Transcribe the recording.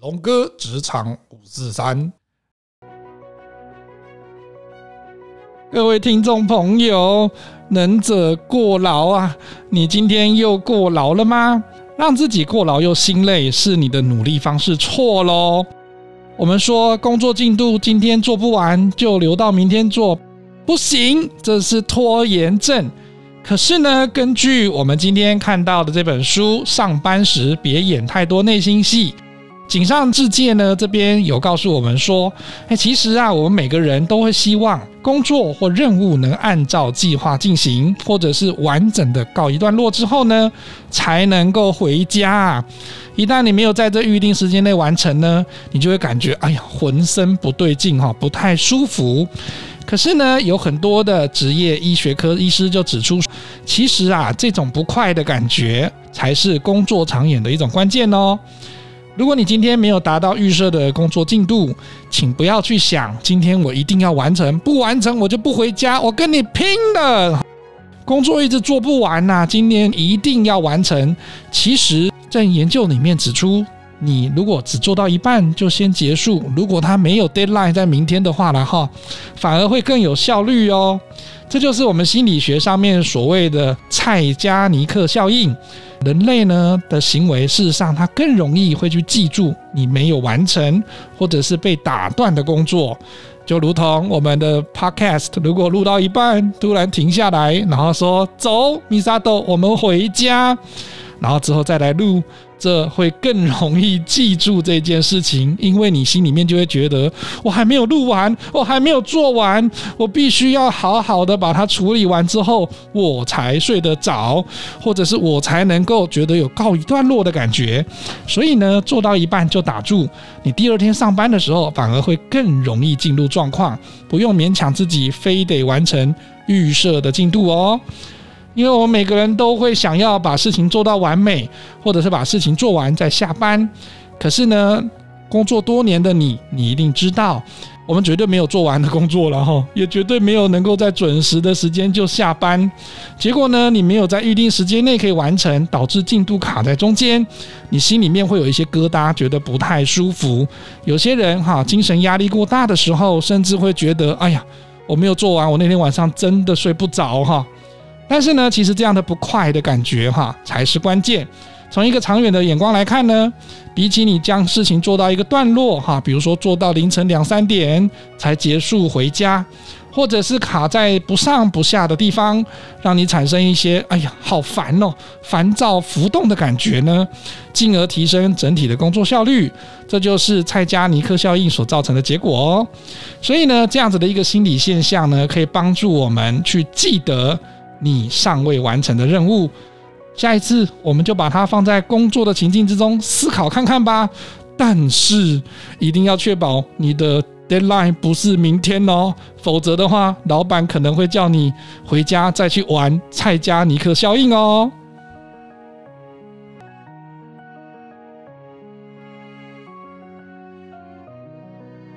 龙哥职场五四三，各位听众朋友，能者过劳啊！你今天又过劳了吗？让自己过劳又心累，是你的努力方式错喽。我们说工作进度今天做不完，就留到明天做，不行，这是拖延症。可是呢，根据我们今天看到的这本书，上班时别演太多内心戏。井上智介呢，这边有告诉我们说，哎，其实啊，我们每个人都会希望工作或任务能按照计划进行，或者是完整的告一段落之后呢，才能够回家。一旦你没有在这预定时间内完成呢，你就会感觉哎呀，浑身不对劲哈，不太舒服。可是呢，有很多的职业医学科医师就指出，其实啊，这种不快的感觉才是工作长远的一种关键哦。如果你今天没有达到预设的工作进度，请不要去想今天我一定要完成，不完成我就不回家，我跟你拼了！工作一直做不完呐，今年一定要完成。其实，在研究里面指出，你如果只做到一半就先结束，如果他没有 deadline 在明天的话呢，哈，反而会更有效率哦。这就是我们心理学上面所谓的蔡加尼克效应。人类呢的行为，事实上他更容易会去记住你没有完成或者是被打断的工作，就如同我们的 podcast，如果录到一半突然停下来，然后说走，米萨豆，我们回家，然后之后再来录。这会更容易记住这件事情，因为你心里面就会觉得我还没有录完，我还没有做完，我必须要好好的把它处理完之后，我才睡得着，或者是我才能够觉得有告一段落的感觉。所以呢，做到一半就打住，你第二天上班的时候反而会更容易进入状况，不用勉强自己非得完成预设的进度哦。因为我们每个人都会想要把事情做到完美，或者是把事情做完再下班。可是呢，工作多年的你，你一定知道，我们绝对没有做完的工作了哈，也绝对没有能够在准时的时间就下班。结果呢，你没有在预定时间内可以完成，导致进度卡在中间，你心里面会有一些疙瘩，觉得不太舒服。有些人哈，精神压力过大的时候，甚至会觉得，哎呀，我没有做完，我那天晚上真的睡不着哈。但是呢，其实这样的不快的感觉哈，才是关键。从一个长远的眼光来看呢，比起你将事情做到一个段落哈，比如说做到凌晨两三点才结束回家，或者是卡在不上不下的地方，让你产生一些哎呀好烦哦、烦躁浮动的感觉呢，进而提升整体的工作效率，这就是蔡加尼克效应所造成的结果哦。所以呢，这样子的一个心理现象呢，可以帮助我们去记得。你尚未完成的任务，下一次我们就把它放在工作的情境之中思考看看吧。但是一定要确保你的 deadline 不是明天哦，否则的话，老板可能会叫你回家再去玩蔡加尼克效应哦。